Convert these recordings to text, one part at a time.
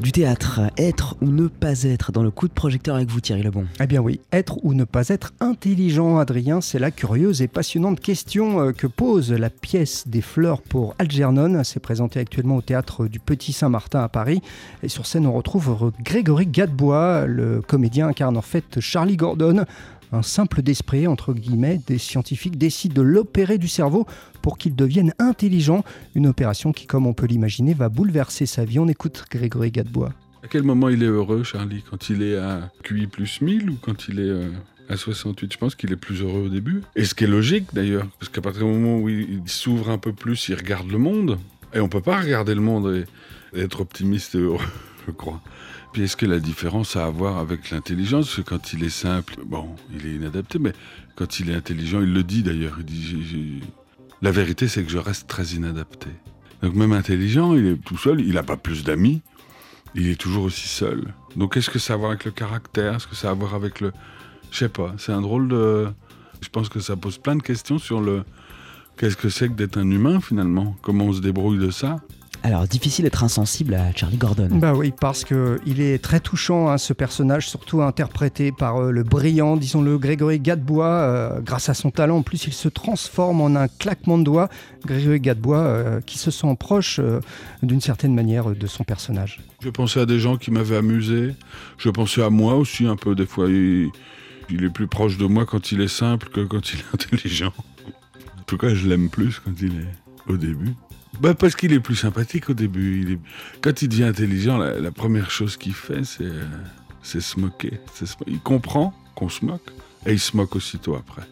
du théâtre. Être ou ne pas être dans le coup de projecteur avec vous, Thierry Lebon Eh bien oui, être ou ne pas être intelligent, Adrien, c'est la curieuse et passionnante question euh, que pose la pièce des fleurs pour Algernon. C'est présenté actuellement au théâtre du Petit Saint-Martin à Paris. Et sur scène, on retrouve Grégory Gadebois, le comédien incarne en fait Charlie Gordon, un simple d'esprit, entre guillemets, des scientifiques décident de l'opérer du cerveau pour qu'il devienne intelligent. Une opération qui, comme on peut l'imaginer, va bouleverser sa vie. On écoute Grégory Gadebois. À quel moment il est heureux, Charlie? Quand il est à QI plus 1000 ou quand il est euh, à 68 Je pense qu'il est plus heureux au début. Et ce qui est logique d'ailleurs, parce qu'à partir du moment où il s'ouvre un peu plus, il regarde le monde. Et on peut pas regarder le monde et être optimiste et heureux, je crois. Puis est-ce que la différence a à voir avec l'intelligence Parce que quand il est simple, bon, il est inadapté, mais quand il est intelligent, il le dit d'ailleurs. Il dit La vérité, c'est que je reste très inadapté. Donc même intelligent, il est tout seul, il n'a pas plus d'amis, il est toujours aussi seul. Donc est-ce que ça a à voir avec le caractère Est-ce que ça a à voir avec le... Je sais pas, c'est un drôle de... Je pense que ça pose plein de questions sur le... Qu'est-ce que c'est que d'être un humain finalement? Comment on se débrouille de ça? Alors, difficile d'être insensible à Charlie Gordon. Bah oui, parce qu'il est très touchant, hein, ce personnage, surtout interprété par euh, le brillant, disons-le, Grégory Gadebois. Euh, grâce à son talent, en plus, il se transforme en un claquement de doigts. Grégory Gadebois, euh, qui se sent proche d'une certaine manière de son personnage. Je pensais à des gens qui m'avaient amusé. Je pensais à moi aussi, un peu, des fois. Il, il est plus proche de moi quand il est simple que quand il est intelligent. En tout cas, je l'aime plus quand il est au début. Bah parce qu'il est plus sympathique au début. Quand il devient intelligent, la, première chose qu'il fait, c'est euh, se moquer. Il comprend qu'on se moque et il se moque aussitôt après.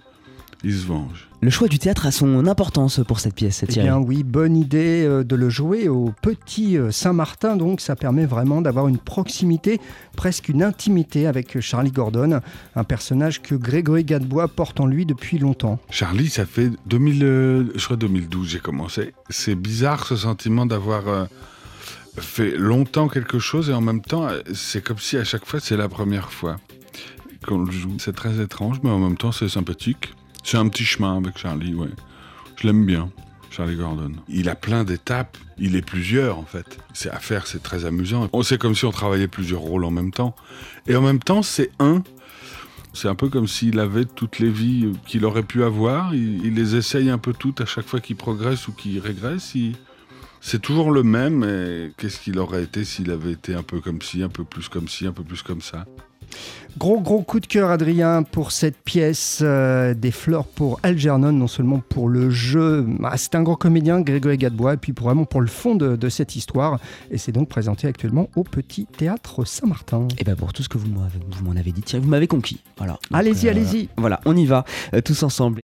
Il se venge. Le choix du théâtre a son importance pour cette pièce, Thierry. Eh bien oui, bonne idée euh, de le jouer au Petit euh, Saint-Martin, donc ça permet vraiment d'avoir une proximité, presque une intimité avec Charlie Gordon, un personnage que Grégory Gadebois porte en lui depuis longtemps. Charlie, ça fait 2000, euh, je crois 2012 j'ai commencé. C'est bizarre ce sentiment d'avoir fait longtemps quelque chose et en même temps, c'est comme si à chaque fois c'est la première fois qu'on le joue. C'est très étrange, mais en même temps c'est sympathique. C'est un petit chemin avec Charlie, ouais. Je l'aime bien, Charlie Gordon. Il a plein d'étapes, il est plusieurs en fait. C'est à faire, c'est très amusant. On sait comme si on travaillait plusieurs rôles en même temps. Et en même temps, c'est un. C'est un peu comme s'il avait toutes les vies qu'il aurait pu avoir. Il, les essaye un peu toutes à chaque fois qu'il progresse ou qu'il régresse. C'est toujours le même, et qu'est-ce qu'il aurait été s'il avait été un peu comme ci, un peu plus comme ci, un peu plus comme ça? Gros gros coup de cœur Adrien pour cette pièce euh, des fleurs pour Algernon, non seulement pour le jeu, ah, c'est un grand comédien Grégory Gadebois, et puis vraiment pour le fond de, cette histoire. Et c'est donc présenté actuellement au Petit Théâtre Saint-Martin. Et bien pour tout ce que vous m'en avez dit, vous m'avez conquis. Voilà. Allez-y, euh, allez-y. Voilà, on y va, euh, tous ensemble.